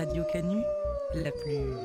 Radio Canu, la plus.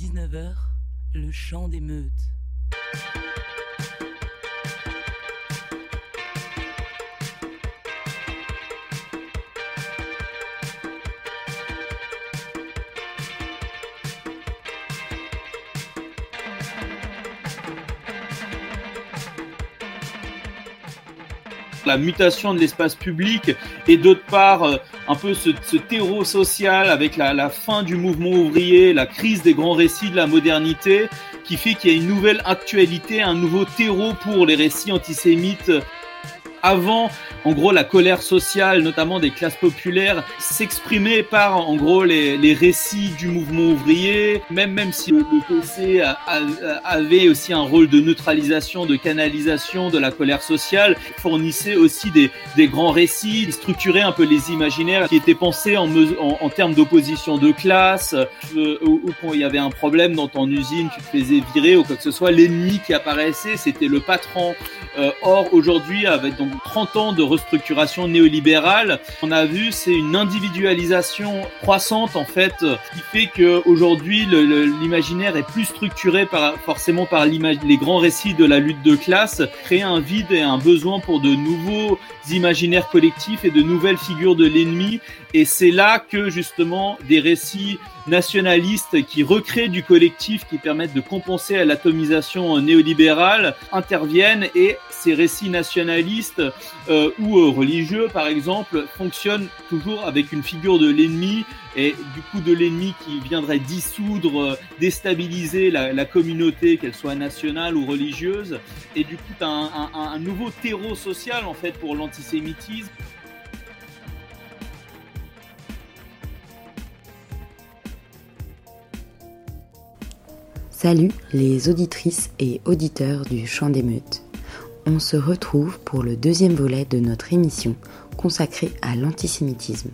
19h, le chant des meutes. la mutation de l'espace public et d'autre part euh, un peu ce, ce terreau social avec la, la fin du mouvement ouvrier, la crise des grands récits de la modernité qui fait qu'il y a une nouvelle actualité, un nouveau terreau pour les récits antisémites avant, en gros, la colère sociale, notamment des classes populaires, s'exprimait par, en gros, les, les, récits du mouvement ouvrier, même, même si le, PC avait aussi un rôle de neutralisation, de canalisation de la colère sociale, fournissait aussi des, des grands récits, structurait un peu les imaginaires qui étaient pensés en, en, en termes d'opposition de classe, euh, ou, ou quand il y avait un problème dans ton usine, tu te faisais virer ou quoi que ce soit, l'ennemi qui apparaissait, c'était le patron. Euh, or, aujourd'hui, avec donc 30 ans de restructuration néolibérale, on a vu c'est une individualisation croissante en fait qui fait que aujourd'hui l'imaginaire est plus structuré par forcément par les grands récits de la lutte de classe, créer un vide et un besoin pour de nouveaux imaginaires collectifs et de nouvelles figures de l'ennemi et c'est là que justement des récits nationalistes qui recréent du collectif, qui permettent de compenser à l'atomisation néolibérale, interviennent et ces récits nationalistes euh, ou euh, religieux, par exemple, fonctionnent toujours avec une figure de l'ennemi et du coup de l'ennemi qui viendrait dissoudre, euh, déstabiliser la, la communauté, qu'elle soit nationale ou religieuse, et du coup un, un, un nouveau terreau social en fait pour l'antisémitisme. Salut les auditrices et auditeurs du Chant des. On se retrouve pour le deuxième volet de notre émission consacrée à l'antisémitisme.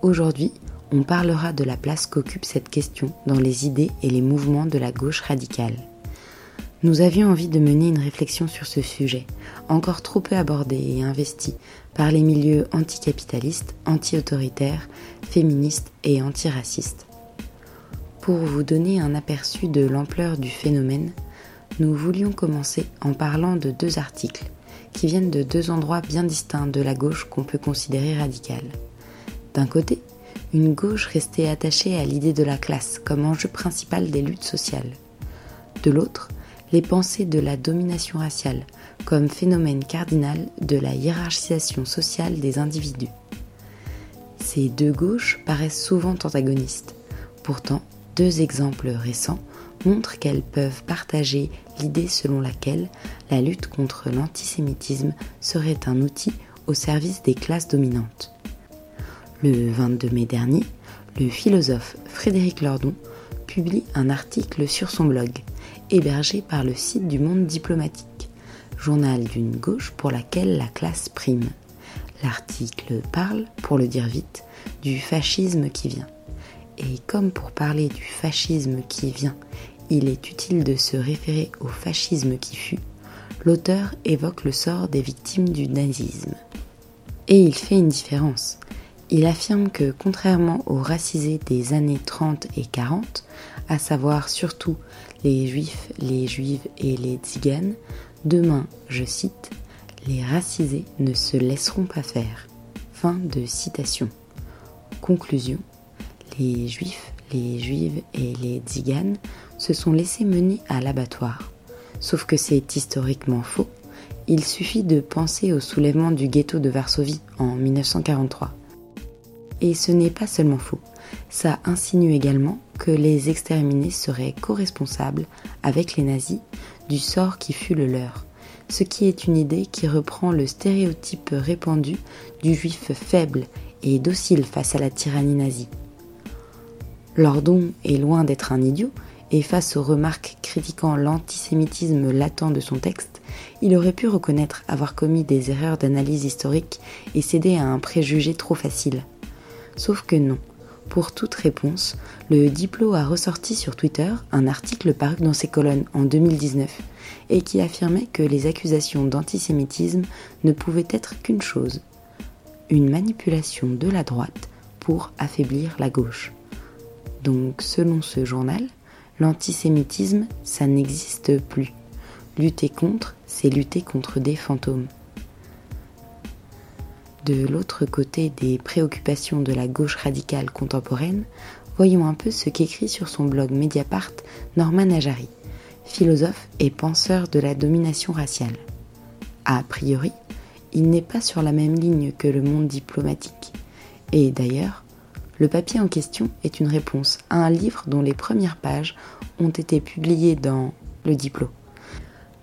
Aujourd'hui, on parlera de la place qu'occupe cette question dans les idées et les mouvements de la gauche radicale. Nous avions envie de mener une réflexion sur ce sujet, encore trop peu abordé et investi par les milieux anticapitalistes, anti-autoritaires, féministes et antiracistes. Pour vous donner un aperçu de l'ampleur du phénomène, nous voulions commencer en parlant de deux articles qui viennent de deux endroits bien distincts de la gauche qu'on peut considérer radicale. D'un côté, une gauche restée attachée à l'idée de la classe comme enjeu principal des luttes sociales. De l'autre, les pensées de la domination raciale comme phénomène cardinal de la hiérarchisation sociale des individus. Ces deux gauches paraissent souvent antagonistes. Pourtant, deux exemples récents montrent qu'elles peuvent partager l'idée selon laquelle la lutte contre l'antisémitisme serait un outil au service des classes dominantes. Le 22 mai dernier, le philosophe Frédéric Lordon publie un article sur son blog, hébergé par le site du Monde diplomatique, journal d'une gauche pour laquelle la classe prime. L'article parle, pour le dire vite, du fascisme qui vient. Et comme pour parler du fascisme qui vient, il est utile de se référer au fascisme qui fut, l'auteur évoque le sort des victimes du nazisme. Et il fait une différence. Il affirme que contrairement aux racisés des années 30 et 40, à savoir surtout les juifs, les juives et les tziganes, demain, je cite, les racisés ne se laisseront pas faire. Fin de citation. Conclusion les juifs, les juives et les tziganes se sont laissés mener à l'abattoir. Sauf que c'est historiquement faux. Il suffit de penser au soulèvement du ghetto de Varsovie en 1943. Et ce n'est pas seulement faux, ça insinue également que les exterminés seraient co-responsables avec les nazis du sort qui fut le leur. ce qui est une idée qui reprend le stéréotype répandu du juif faible et docile face à la tyrannie nazie. Lordon est loin d'être un idiot, et face aux remarques critiquant l'antisémitisme latent de son texte, il aurait pu reconnaître avoir commis des erreurs d'analyse historique et céder à un préjugé trop facile. Sauf que non. Pour toute réponse, le Diplo a ressorti sur Twitter un article paru dans ses colonnes en 2019 et qui affirmait que les accusations d'antisémitisme ne pouvaient être qu'une chose, une manipulation de la droite pour affaiblir la gauche. Donc selon ce journal, l'antisémitisme, ça n'existe plus. Lutter contre, c'est lutter contre des fantômes. De l'autre côté des préoccupations de la gauche radicale contemporaine, voyons un peu ce qu'écrit sur son blog Mediapart Norman Ajari, philosophe et penseur de la domination raciale. A priori, il n'est pas sur la même ligne que le monde diplomatique. Et d'ailleurs, le papier en question est une réponse à un livre dont les premières pages ont été publiées dans Le Diplôme.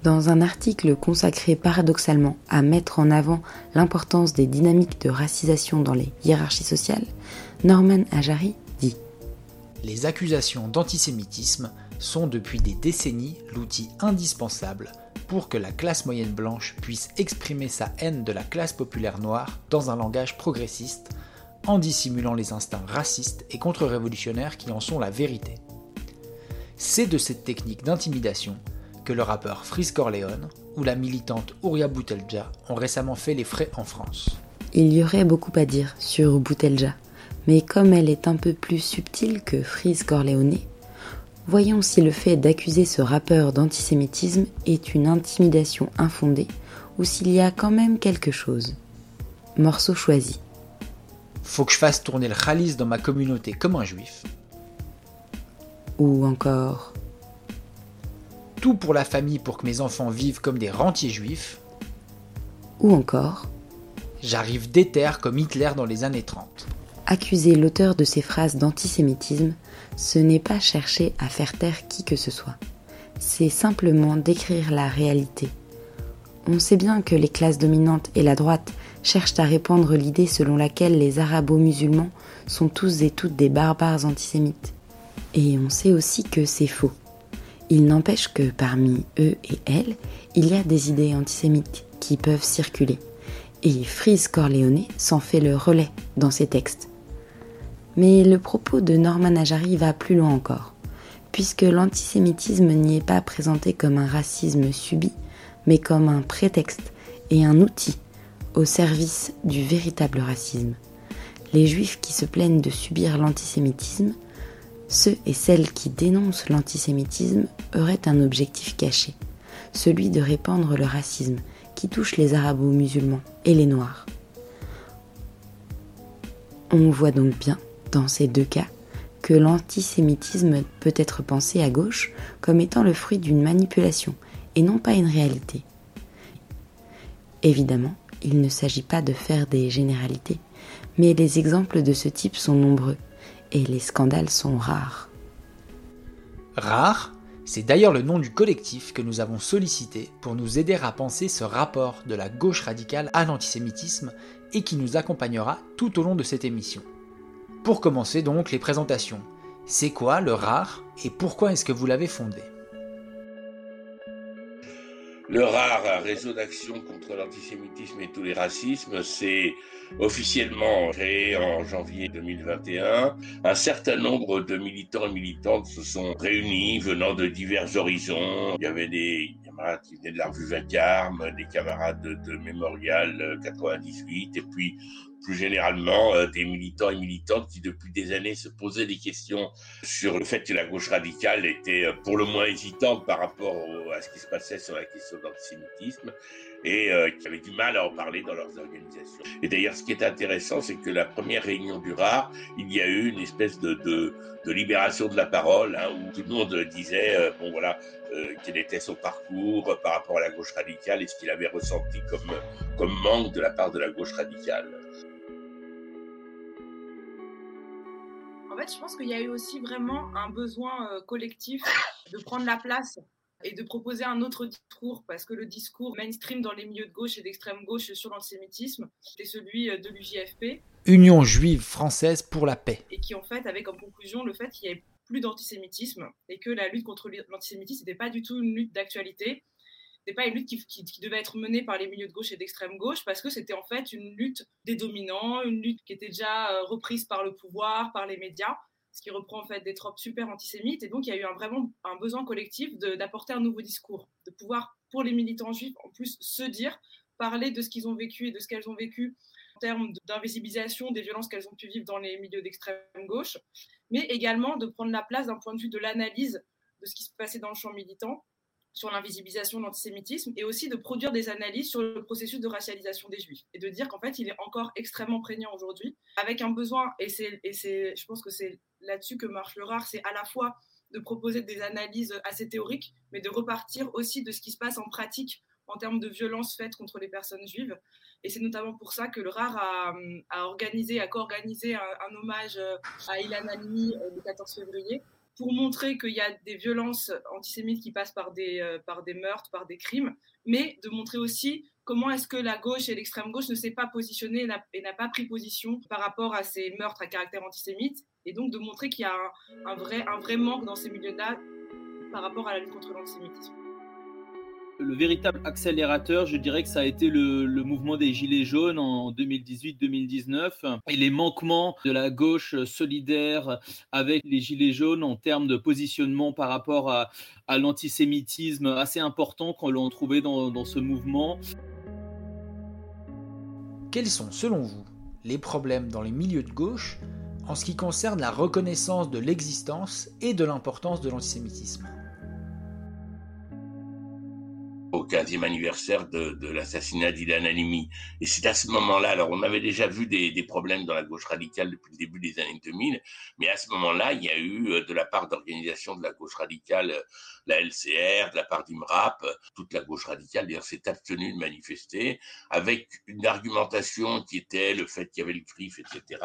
Dans un article consacré paradoxalement à mettre en avant l'importance des dynamiques de racisation dans les hiérarchies sociales, Norman Ajari dit Les accusations d'antisémitisme sont depuis des décennies l'outil indispensable pour que la classe moyenne blanche puisse exprimer sa haine de la classe populaire noire dans un langage progressiste, en dissimulant les instincts racistes et contre-révolutionnaires qui en sont la vérité. C'est de cette technique d'intimidation que le rappeur Freeze Corleone ou la militante Ouria Boutelja ont récemment fait les frais en France. Il y aurait beaucoup à dire sur Boutelja, mais comme elle est un peu plus subtile que Freeze Corleone, voyons si le fait d'accuser ce rappeur d'antisémitisme est une intimidation infondée ou s'il y a quand même quelque chose. Morceau choisi. Faut que je fasse tourner le khalis dans ma communauté comme un juif. Ou encore tout pour la famille pour que mes enfants vivent comme des rentiers juifs. Ou encore J'arrive déter comme Hitler dans les années 30. Accuser l'auteur de ces phrases d'antisémitisme, ce n'est pas chercher à faire taire qui que ce soit. C'est simplement décrire la réalité. On sait bien que les classes dominantes et la droite cherchent à répandre l'idée selon laquelle les arabo-musulmans sont tous et toutes des barbares antisémites. Et on sait aussi que c'est faux. Il n'empêche que parmi eux et elles, il y a des idées antisémites qui peuvent circuler. Et Frise Corleone s'en fait le relais dans ses textes. Mais le propos de Norman Najari va plus loin encore, puisque l'antisémitisme n'y est pas présenté comme un racisme subi, mais comme un prétexte et un outil au service du véritable racisme. Les juifs qui se plaignent de subir l'antisémitisme ceux et celles qui dénoncent l'antisémitisme auraient un objectif caché, celui de répandre le racisme qui touche les arabo-musulmans et les noirs. On voit donc bien, dans ces deux cas, que l'antisémitisme peut être pensé à gauche comme étant le fruit d'une manipulation et non pas une réalité. Évidemment, il ne s'agit pas de faire des généralités, mais les exemples de ce type sont nombreux et les scandales sont rares. Rares c'est d'ailleurs le nom du collectif que nous avons sollicité pour nous aider à penser ce rapport de la gauche radicale à l'antisémitisme et qui nous accompagnera tout au long de cette émission. Pour commencer donc les présentations. C'est quoi le rare et pourquoi est-ce que vous l'avez fondé? Le rare réseau d'action contre l'antisémitisme et tous les racismes, c'est officiellement créé en janvier 2021. Un certain nombre de militants et militantes se sont réunis venant de divers horizons. Il y avait des camarades qui venaient de la revue Vacarme, des camarades de, de Mémorial 98 et puis plus généralement euh, des militants et militantes qui depuis des années se posaient des questions sur le fait que la gauche radicale était euh, pour le moins hésitante par rapport à ce qui se passait sur la question de l'antisémitisme et euh, qui avaient du mal à en parler dans leurs organisations. Et d'ailleurs, ce qui est intéressant, c'est que la première réunion du RAR, il y a eu une espèce de, libération de la parole, hein, où tout le monde disait, bon voilà, quel était son parcours par rapport à la gauche radicale et ce qu'il avait ressenti comme, manque de la part de la gauche radicale. En fait, je pense qu'il y a eu aussi vraiment un besoin euh, collectif de prendre la place et de proposer un autre discours, parce que le discours mainstream dans les milieux de gauche et d'extrême gauche sur l'antisémitisme, c'était celui de l'UJFP. Union juive française pour la paix. Et qui en fait avait comme conclusion le fait qu'il y ait plus d'antisémitisme et que la lutte contre l'antisémitisme n'était pas du tout une lutte d'actualité, n'était pas une lutte qui, devait être menée par les milieux de gauche et d'extrême gauche parce que c'était en fait une lutte des dominants, une lutte qui était déjà euh, reprise par le pouvoir, par les médias, ce qui reprend en fait des tropes super antisémites. Et donc il y a eu un, vraiment un besoin collectif d'apporter un nouveau discours, de pouvoir pour les militants juifs en plus se dire, parler de ce qu'ils ont vécu et de ce qu'elles ont vécu en termes d'invisibilisation des violences qu'elles ont pu vivre dans les milieux d'extrême gauche, mais également de prendre la place d'un point de vue de l'analyse de ce qui se passait dans le champ militant, sur l'invisibilisation de l'antisémitisme, et aussi de produire des analyses sur le processus de racialisation des juifs, et de dire qu'en fait, il est encore extrêmement prégnant aujourd'hui, avec un besoin, et, c'est, je pense que c'est là-dessus que marche le rare, c'est à la fois de proposer des analyses assez théoriques, mais de repartir aussi de ce qui se passe en pratique en termes de violences faites contre les personnes juives. Et c'est notamment pour ça que le RAR a, organisé, a co-organisé un, hommage à Ilan Halimi euh, le 14 février pour montrer qu'il y a des violences antisémites qui passent par des, euh, par des meurtres, par des crimes, mais de montrer aussi comment est-ce que la gauche et l'extrême gauche ne s'est pas positionnée et n'a pas pris position par rapport à ces meurtres à caractère antisémite, et donc de montrer qu'il y a un, un, vrai, un vrai manque dans ces milieux-là par rapport à la lutte contre l'antisémitisme le véritable accélérateur, je dirais que ça a été le, mouvement des Gilets jaunes en 2018-2019 et les manquements de la gauche solidaire avec les Gilets jaunes en termes de positionnement par rapport à, l'antisémitisme assez important qu'on l'on trouvait dans, dans ce mouvement. Quels sont, selon vous, les problèmes dans les milieux de gauche en ce qui concerne la reconnaissance de l'existence et de l'importance de l'antisémitisme? Au 15e anniversaire de, l'assassinat d'Ilan Halimi. Et c'est à ce moment-là, alors on avait déjà vu des, problèmes dans la gauche radicale depuis le début des années 2000, mais à ce moment-là, il y a eu euh, de la part d'organisations de la gauche radicale, euh, la LCR, de la part d'IMRAP, toute la gauche radicale d'ailleurs s'est abstenue de manifester, avec une argumentation qui était le fait qu'il y avait le CRIF, etc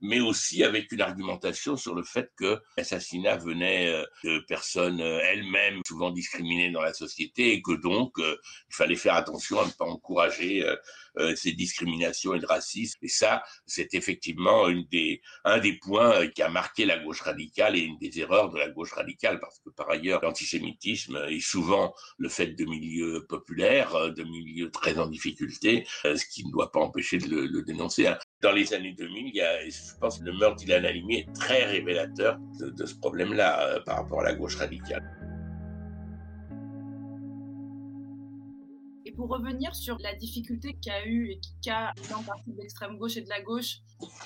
mais aussi avec une argumentation sur le fait que l'assassinat venait euh, de personnes euh, elles-mêmes souvent discriminées dans la société et que donc euh, il fallait faire attention à ne pas encourager ces discriminations et le racisme. Et ça, c'est effectivement une des, un des points qui a marqué la gauche radicale et une des erreurs de la gauche radicale, parce que par ailleurs, l'antisémitisme est souvent le fait de milieux populaires, de milieux très en difficulté, ce qui ne doit pas empêcher de le, dénoncer. Hein dans les années 2000, il y a, je pense que le meurtre d'Ilan Halimi est très révélateur de, ce problème-là euh, par rapport à la gauche radicale. Pour revenir sur la difficulté qu'a eu et qu'a en partie l'extrême gauche et de la gauche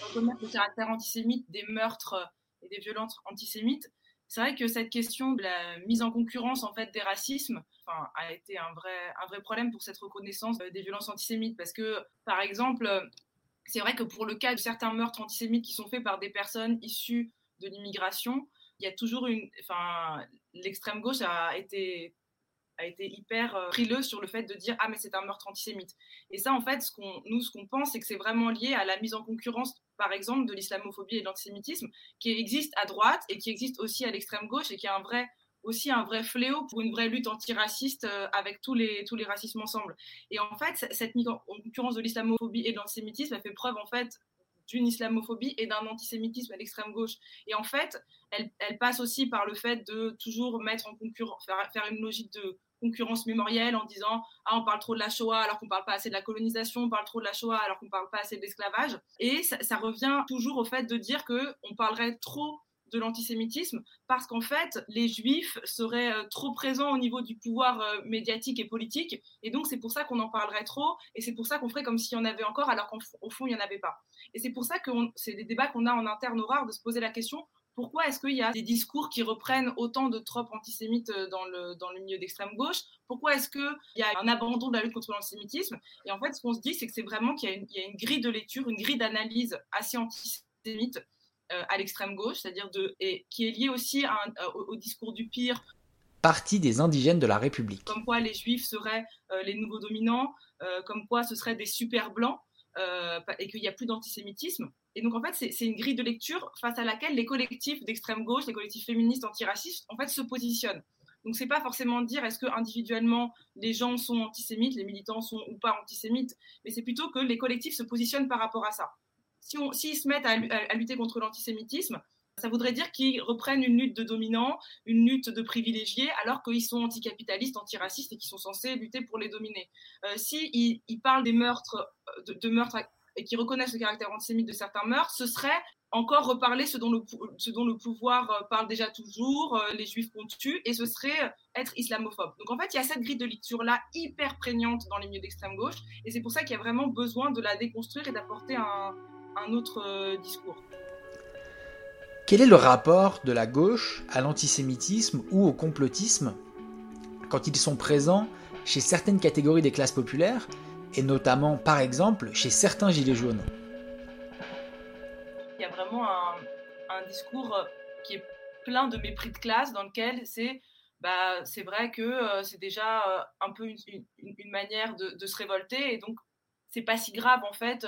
reconnaître le caractère antisémite des meurtres et des violences antisémites, c'est vrai que cette question de la mise en concurrence en fait des racismes a été un vrai, un vrai problème pour cette reconnaissance euh, des violences antisémites parce que par exemple c'est vrai que pour le cas de certains meurtres antisémites qui sont faits par des personnes issues de l'immigration, il y a toujours une. Enfin, l'extrême gauche a été a été hyper euh, frileux sur le fait de dire ah mais c'est un meurtre antisémite et ça en fait ce qu'on nous ce qu'on pense c'est que c'est vraiment lié à la mise en concurrence par exemple de l'islamophobie et de l'antisémitisme qui existe à droite et qui existe aussi à l'extrême gauche et qui est un vrai aussi un vrai fléau pour une vraie lutte antiraciste euh, avec tous les, tous les racismes ensemble. Et en fait, cette mise en concurrence de l'islamophobie et de l'antisémitisme, a fait preuve en fait d'une islamophobie et d'un antisémitisme à l'extrême gauche. Et en fait, elle, elle, passe aussi par le fait de toujours mettre en concurrence, faire, faire une logique de concurrence mémorielle en disant ah on parle trop de la Shoah alors qu'on parle pas assez de la colonisation, on parle trop de la Shoah alors qu'on parle pas assez de l'esclavage. Et ça, revient toujours au fait de dire que on parlerait trop de l'antisémitisme parce qu'en fait, les juifs seraient euh, trop présents au niveau du pouvoir euh, médiatique et politique. Et donc, c'est pour ça qu'on en parlerait trop et c'est pour ça qu'on ferait comme s'il y en avait encore alors qu'au fond, il n'y en avait pas. Et c'est pour ça que c'est des débats qu'on a en interne rare de se poser la question pourquoi est-ce qu'il y a des discours qui reprennent autant de tropes antisémites euh, dans le, dans le milieu d'extrême gauche? Pourquoi est-ce qu'il y a un abandon de la lutte contre l'antisémitisme? Et en fait, ce qu'on se dit, c'est que c'est vraiment qu'il y, y, a une grille de lecture, une grille d'analyse assez antisémite euh, à l'extrême gauche, c'est-à-dire de et qui est lié aussi euh, au, discours du pire. Parti des indigènes de la République. Comme quoi les juifs seraient euh, les nouveaux dominants, comme quoi ce seraient des super blancs et qu'il n'y a plus d'antisémitisme. Et donc en fait c'est une grille de lecture face à laquelle les collectifs d'extrême gauche, les collectifs féministes antiracistes en fait se positionnent. Donc c'est pas forcément dire est-ce que individuellement les gens sont antisémites, les militants sont ou pas antisémites, mais c'est plutôt que les collectifs se positionnent par rapport à ça. Si s'ils se mettent à, lutter contre l'antisémitisme, ça voudrait dire qu'ils reprennent une lutte de dominants, une lutte de privilégiés, alors qu'ils sont anticapitalistes, antiracistes et qu'ils sont censés lutter pour les dominer. Euh, S'ils ils parlent des meurtres, de, de meurtres et qui reconnaissent le caractère antisémite de certains meurtres, ce serait encore reparler ce dont le, ce dont le pouvoir euh, parle déjà toujours, euh, les juifs qu'on tue, et ce serait euh, être islamophobe. Donc en fait, il y a cette grille de lecture-là hyper prégnante dans les milieux d'extrême gauche, et c'est pour ça qu'il y a vraiment besoin de la déconstruire et d'apporter un, autre discours. Quel est le rapport de la gauche à l'antisémitisme ou au complotisme quand ils sont présents chez certaines catégories des classes populaires, et notamment par exemple chez certains gilets jaunes? Il y a vraiment un, discours euh, qui est plein de mépris de classe dans lequel c'est bah, c'est vrai que euh, c'est déjà euh, un peu une, manière de, se révolter et donc c'est pas si grave en fait.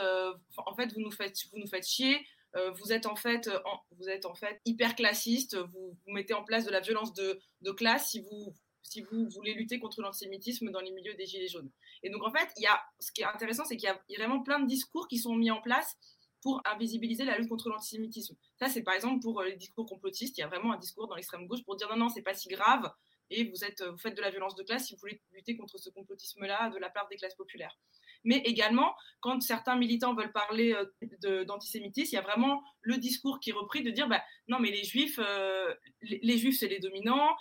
en fait, vous nous faites, vous nous faites chier. Vous êtes en fait, vous êtes en fait hyper classiste. Vous, vous, mettez en place de la violence de, de classe si vous si vous voulez lutter contre l'antisémitisme dans les milieux des gilets jaunes. Et donc en fait, il y a, ce qui est intéressant, c'est qu'il y a vraiment plein de discours qui sont mis en place pour invisibiliser la lutte contre l'antisémitisme. Ça, c'est par exemple pour euh, les discours complotistes. Il y a vraiment un discours dans l'extrême gauche pour dire non, non, c'est pas si grave et vous, êtes, vous faites de la violence de classe si vous voulez lutter contre ce complotisme-là de la part des classes populaires. Mais également, quand certains militants veulent parler euh, d'antisémitisme, il y a vraiment le discours qui est repris de dire bah, non, mais les juifs, euh, les, juifs, c'est les dominants,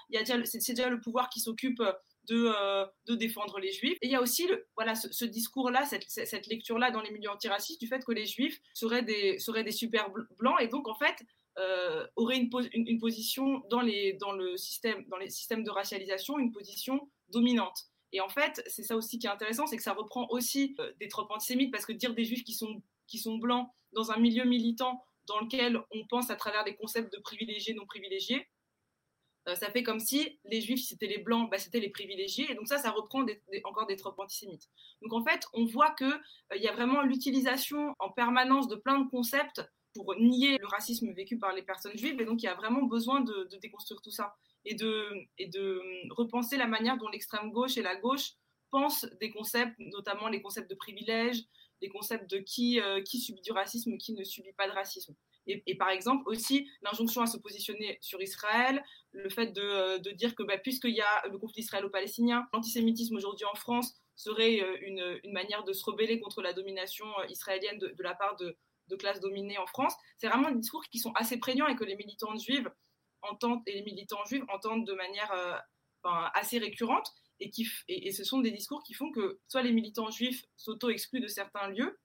c'est déjà le pouvoir qui s'occupe euh, de, défendre les juifs. Et il y a aussi voilà, ce, discours-là, cette, lecture-là dans les milieux antiracistes du fait que les juifs seraient des, super blancs et donc en fait auraient une, position dans, le système, dans les systèmes de racialisation, une position dominante. Et en fait, c'est ça aussi qui est intéressant, c'est que ça reprend aussi euh, des tropes antisémites, parce que dire des juifs qui sont, qui sont blancs dans un milieu militant dans lequel on pense à travers des concepts de privilégiés, non privilégiés, euh, ça fait comme si les juifs, c'était les blancs, bah, c'était les privilégiés. Et donc ça, ça reprend encore des tropes antisémites. Donc en fait, on voit qu'il euh, y a vraiment l'utilisation en permanence de plein de concepts pour nier le racisme vécu par les personnes juives. Et donc il y a vraiment besoin de, déconstruire tout ça et de, de hum, repenser la manière dont l'extrême gauche et la gauche pensent des concepts, notamment les concepts de privilèges, les concepts de qui, euh, qui subit du racisme, qui ne subit pas de racisme. Et, par exemple aussi l'injonction à se positionner sur Israël, le fait de, euh, dire que bah, puisqu'il y a le conflit israélo-palestinien, l'antisémitisme aujourd'hui en France serait euh, une, manière de se rebeller contre la domination israélienne de, la part de, classes dominées en France. C'est vraiment des discours qui sont assez prégnants et que les militantes juives entendent et les militants juifs entendent de manière assez récurrente. Et, qui, et, ce sont des discours qui font que soit les militants juifs s'auto-excluent de certains lieux,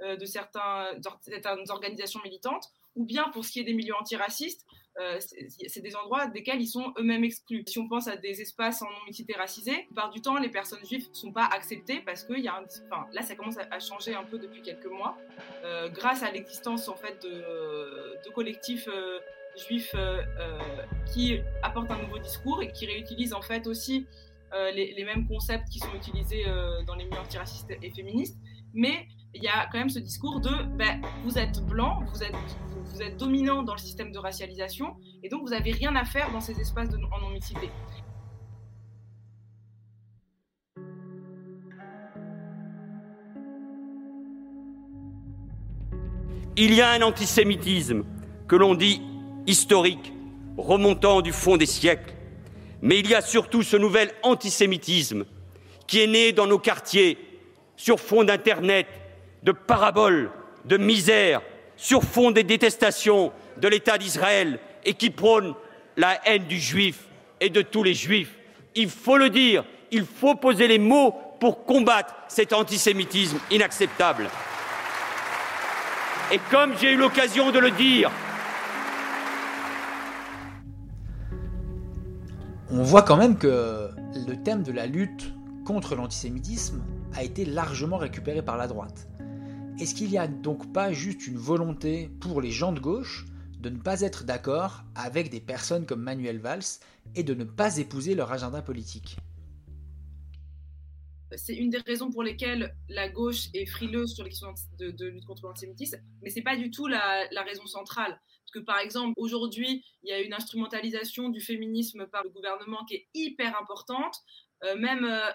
de certains, certaines organisations militantes, ou bien pour ce qui est des milieux antiracistes, euh, c'est des endroits desquels ils sont eux-mêmes exclus. Si on pense à des espaces en non-mixité racisée, par du temps, les personnes juives ne sont pas acceptées parce que y a un, enfin, là, ça commence à, changer un peu depuis quelques mois, euh, grâce à l'existence en fait de, de collectifs euh, juifs qui apportent un nouveau discours et qui réutilisent en fait aussi les, les, mêmes concepts qui sont utilisés dans les milieux antiracistes et féministes, mais il y a quand même ce discours de ben, vous êtes blanc, vous êtes, vous, êtes dominant dans le système de racialisation, et donc vous n'avez rien à faire dans ces espaces de, en non-mixité. Il y a un antisémitisme que l'on dit historique, remontant du fond des siècles, mais il y a surtout ce nouvel antisémitisme qui est né dans nos quartiers sur fond d'Internet, de paraboles, de misère, sur fond des détestations de l'État d'Israël et qui prône la haine du juif et de tous les juifs. Il faut le dire, il faut poser les mots pour combattre cet antisémitisme inacceptable. Et comme j'ai eu l'occasion de le dire, on voit quand même que le thème de la lutte contre l'antisémitisme a été largement récupéré par la droite. Est-ce qu'il n'y a donc pas juste une volonté pour les gens de gauche de ne pas être d'accord avec des personnes comme Manuel Valls et de ne pas épouser leur agenda politique? C'est une des raisons pour lesquelles la gauche est frileuse sur les questions de, lutte contre l'antisémitisme, mais c'est pas du tout la, raison centrale. Parce que par exemple, aujourd'hui, il y a une instrumentalisation du féminisme par le gouvernement qui est hyper importante, euh, même euh,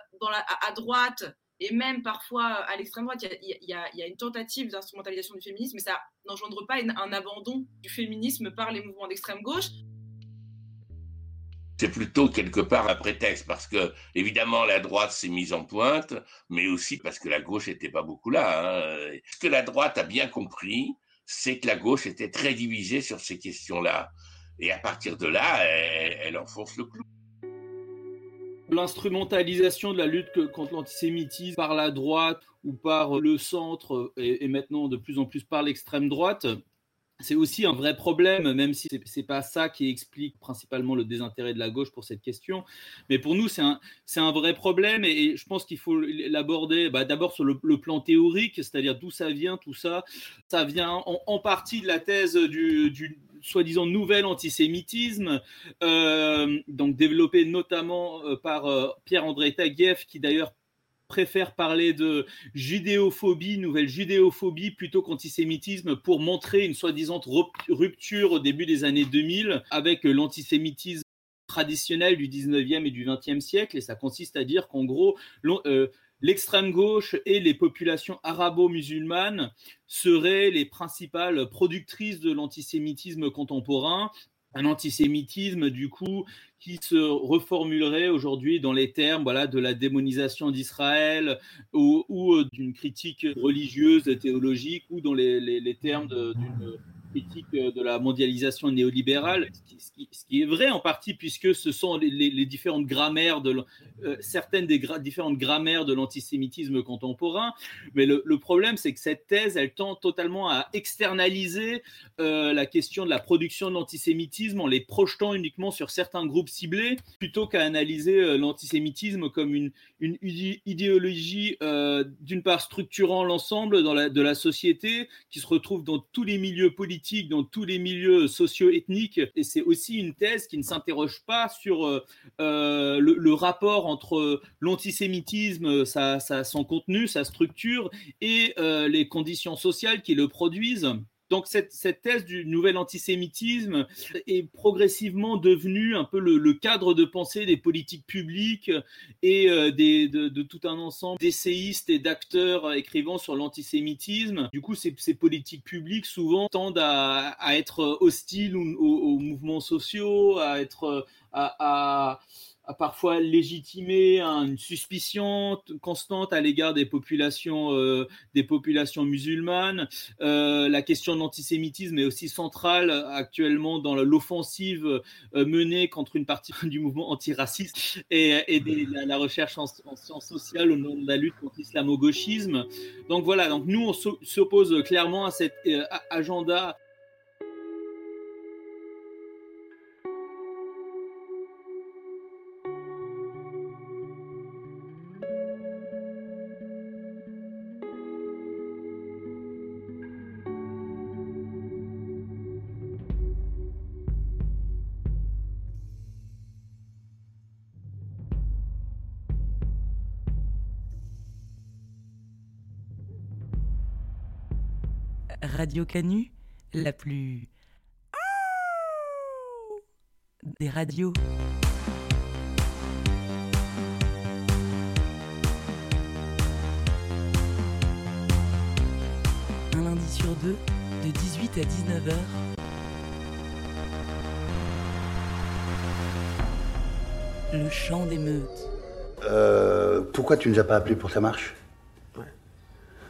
à, droite et même parfois à l'extrême droite, il y, a, une tentative d'instrumentalisation du féminisme, mais ça n'engendre pas un abandon du féminisme par les mouvements d'extrême gauche c'est plutôt quelque part un prétexte parce que évidemment la droite s'est mise en pointe, mais aussi parce que la gauche n'était pas beaucoup là. Hein. Ce que la droite a bien compris, c'est que la gauche était très divisée sur ces questions-là, et à partir de là, elle, enfonce le clou. L'instrumentalisation de la lutte contre l'antisémitisme par la droite ou par le centre et maintenant de plus en plus par l'extrême droite, c'est aussi un vrai problème, même si ce n'est pas ça qui explique principalement le désintérêt de la gauche pour cette question. Mais pour nous, c'est un, vrai problème et, je pense qu'il faut l'aborder bah, d'abord sur le, plan théorique, c'est-à-dire d'où ça vient, tout ça. Ça vient en, partie de la thèse du, soi-disant nouvel antisémitisme, euh, donc développé notamment euh, par euh, Pierre-André Taguieff, qui d'ailleurs préfère parler de judéophobie, nouvelle judéophobie, plutôt qu'antisémitisme, pour montrer une soi-disant rupture au début des années 2000 avec l'antisémitisme traditionnel du 19e et du 20e siècle. Et ça consiste à dire qu'en gros, euh, l'extrême gauche et les populations arabo-musulmanes seraient les principales productrices de l'antisémitisme contemporain un antisémitisme du coup qui se reformulerait aujourd'hui dans les termes voilà, de la démonisation d'Israël ou, euh, d'une critique religieuse, théologique ou dans les, les termes d'une critique euh, de la mondialisation néolibérale, ce qui, est vrai en partie puisque ce sont les, différentes grammaires de euh, certaines des différentes grammaires de l'antisémitisme contemporain. Mais le, problème, c'est que cette thèse, elle tend totalement à externaliser euh, la question de la production de l'antisémitisme en les projetant uniquement sur certains groupes ciblés, plutôt qu'à analyser l'antisémitisme comme une, une idéologie d'une part structurant l'ensemble de la société, qui se retrouve dans tous les milieux politiques dans tous les milieux socio-ethniques. Et c'est aussi une thèse qui ne s'interroge pas sur euh, euh, le, rapport entre l'antisémitisme, son contenu, sa structure, et euh, les conditions sociales qui le produisent. Donc cette, thèse du nouvel antisémitisme est progressivement devenue un peu le, cadre de pensée des politiques publiques et euh, de, tout un ensemble d'essayistes et d'acteurs écrivant sur l'antisémitisme. Du coup, ces, politiques publiques souvent tendent à, être hostiles aux, mouvements sociaux, à être à parfois légitimé une suspicion constante à l'égard des populations, euh, des populations musulmanes. Euh, la question de l'antisémitisme est aussi centrale actuellement dans l'offensive euh, menée contre une partie du mouvement antiraciste et, et la, recherche en, sciences sociales au nom de la lutte contre l'islamo-gauchisme. Donc voilà, donc nous on s'oppose clairement à cet agenda Radio Canu, la plus des radios. Un lundi sur deux, de 18 à 19h. Le chant des meutes. Euh, pourquoi tu ne nous as pas appelés pour ta marche?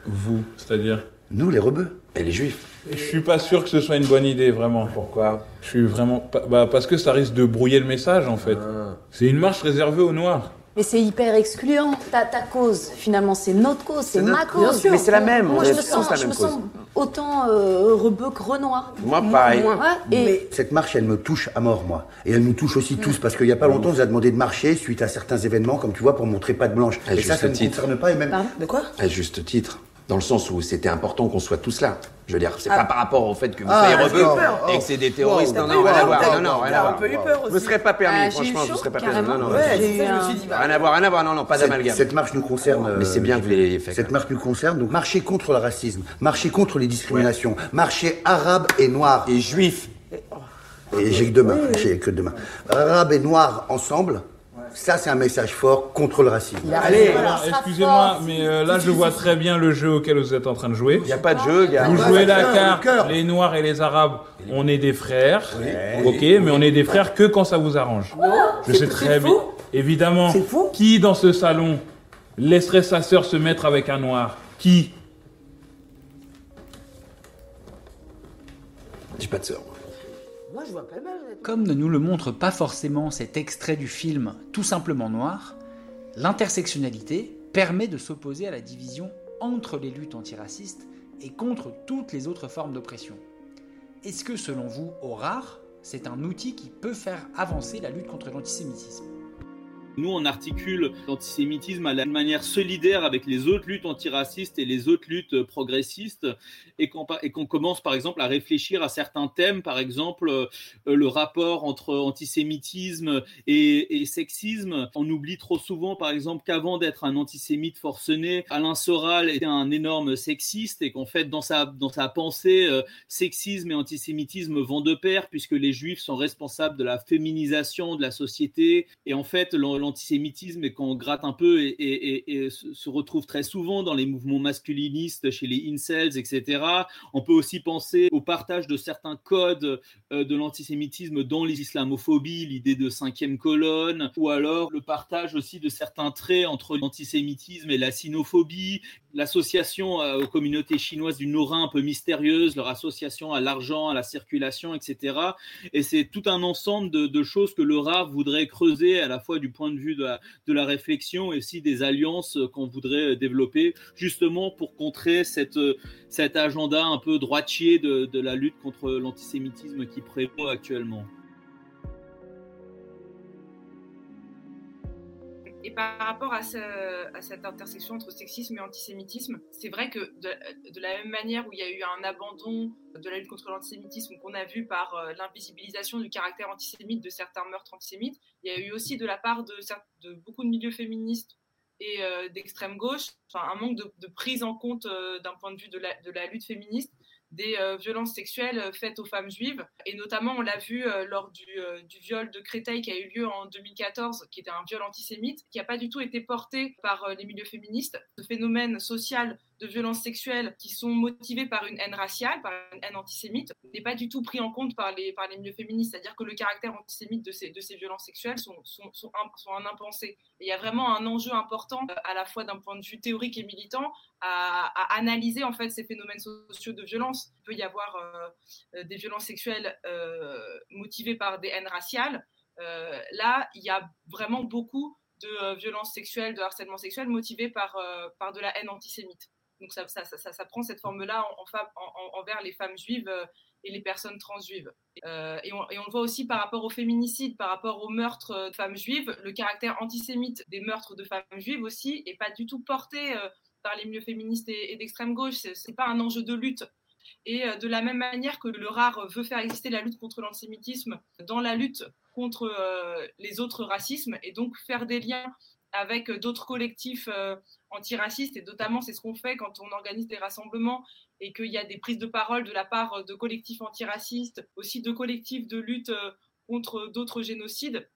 Vous, c'est-à-dire? Nous, les rebeux et les juifs. Je suis pas sûr que ce soit une bonne idée, vraiment. Pourquoi Je suis vraiment. Bah, parce que ça risque de brouiller le message, en fait. Ah. C'est une marche réservée aux Noirs. Mais c'est hyper excluant. Ta, ta cause, finalement, c'est notre cause, c'est ma cause. mais c'est la même. Moi, je me sens, la même cause. autant euh, rebeu que Renoir. Moi, pareil. Et... Cette marche, elle me touche à mort, moi. Et elle nous touche aussi tous, parce qu'il n'y a pas longtemps, on vous a demandé de marcher suite à certains événements, comme tu vois, pour montrer pas de blanche. et ça, ça ne concerne pas. Et même... De quoi À juste titre. Dans le sens où c'était important qu'on soit tous là. Je veux dire, c'est Ah. pas par rapport au fait que vous Ah, soyez rebeux et que c'est des terroristes. Wow. Non, non, rien à voir. T'as Non, non, eu- rien à voir. peu eu peur Vous aussi. serez pas permis, Ah, franchement, vous chaud, serez pas permis. Non, Ouais, me suis dit, bah, Rien à voir, rien à voir. Non, non, pas d'amalgame. Cette marche nous concerne. Mais c'est bien que vous l'ayez fait. Cette marche nous concerne. Donc, marcher contre le racisme, marcher contre les discriminations, marcher arabe et noir. Et juif. Et j'ai que deux mains. J'ai que deux mains. Arabe et noir ensemble. Ça, c'est un message fort contre le racisme. Allez, alors, excusez-moi, mais euh, là, je vois très bien le jeu auquel vous êtes en train de jouer. Il n'y a pas de jeu, gars. Vous jouez la carte, les Noirs et les Arabes, on est des frères. Ok, mais on est des frères que quand ça vous arrange. Je c'est- sais très bien. Évidemment, qui dans ce salon laisserait sa sœur se mettre avec un Noir? Qui? J'ai pas de sœur. Moi, je vois pas mal. Comme ne nous le montre pas forcément cet extrait du film Tout simplement noir, l'intersectionnalité permet de s'opposer à la division entre les luttes antiracistes et contre toutes les autres formes d'oppression. Est-ce que selon vous, au rare, c'est un outil qui peut faire avancer la lutte contre l'antisémitisme? Nous, on articule l'antisémitisme à la manière solidaire avec les autres luttes antiracistes et les autres luttes progressistes, et qu'on commence par exemple à réfléchir à certains thèmes, par exemple euh, le rapport entre antisémitisme et, sexisme. On oublie trop souvent, par exemple, qu'avant d'être un antisémite forcené, Alain Soral était un énorme sexiste, et qu'en fait, dans sa, dans sa pensée, euh, sexisme et antisémitisme vont de pair, puisque les juifs sont responsables de la féminisation de la société, et en fait, l'an- l'antisémitisme, quand on gratte un peu, et, se retrouve très souvent dans les mouvements masculinistes, chez les incels, etc. On peut aussi penser au partage de certains codes euh, de l'antisémitisme dans les islamophobies, l'idée de cinquième colonne, ou alors le partage aussi de certains traits entre l'antisémitisme et la sinophobie, l'association euh, aux communautés chinoises du Nord-Rhin un peu mystérieuse, leur association à l'argent, à la circulation, etc. Et c'est tout un ensemble de, choses que le voudrait creuser à la fois du point de vue de la, réflexion et aussi des alliances euh, qu'on voudrait développer justement pour contrer cette, euh, cet agenda un peu droitier de la lutte contre l'antisémitisme qui prévaut actuellement. Et par rapport à, ce- à cette intersection entre sexisme et antisémitisme, c'est vrai que de, la même manière où il y a eu un abandon de la lutte contre l'antisémitisme qu'on a vu par euh, l'invisibilisation du caractère antisémite de certains meurtres antisémites, il y a eu aussi de la part de, beaucoup de milieux féministes et euh, d'extrême gauche, un manque de, prise en compte euh, d'un point de vue de la lutte féministe des euh, violences sexuelles euh, faites aux femmes juives. Et notamment, on l'a vu euh, lors du, viol de Créteil qui a eu lieu en 2014, qui était un viol antisémite, qui n'a pas du tout été porté par les milieux féministes. Ce phénomène social de violences sexuelles qui sont motivées par une haine raciale, par une haine antisémite, n'est pas du tout pris en compte par les, par les milieux féministes. C'est-à-dire que le caractère antisémite de ces, de ces violences sexuelles sont, sont, sont, un, sont un impensé. Il y a vraiment un enjeu important, euh, à la fois d'un point de vue théorique et militant, à, analyser en fait ces phénomènes sociaux de violence. Il peut y avoir euh, euh, des violences sexuelles motivées par des haines raciales. Là, il y a vraiment beaucoup de violences sexuelles, de harcèlement sexuel motivées par, par de la haine antisémite. Donc ça, prend cette forme-là envers les femmes juives euh, et les personnes transjuives. Euh, et, on, le voit aussi par rapport au féminicide, par rapport aux meurtres de femmes juives, le caractère antisémite des meurtres de femmes juives aussi est pas du tout porté euh, par les milieux féministes et, d'extrême gauche. C'est c'est pas un enjeu de lutte. Et de la même manière que le RAR veut faire exister la lutte contre l'antisémitisme dans la lutte contre les autres racismes et donc faire des liens avec euh, d'autres collectifs euh, antiracistes et notamment c'est ce qu'on fait quand on organise des rassemblements et qu'il y a des prises de parole de la part euh, de collectifs antiracistes, aussi de collectifs de lutte contre d'autres génocides.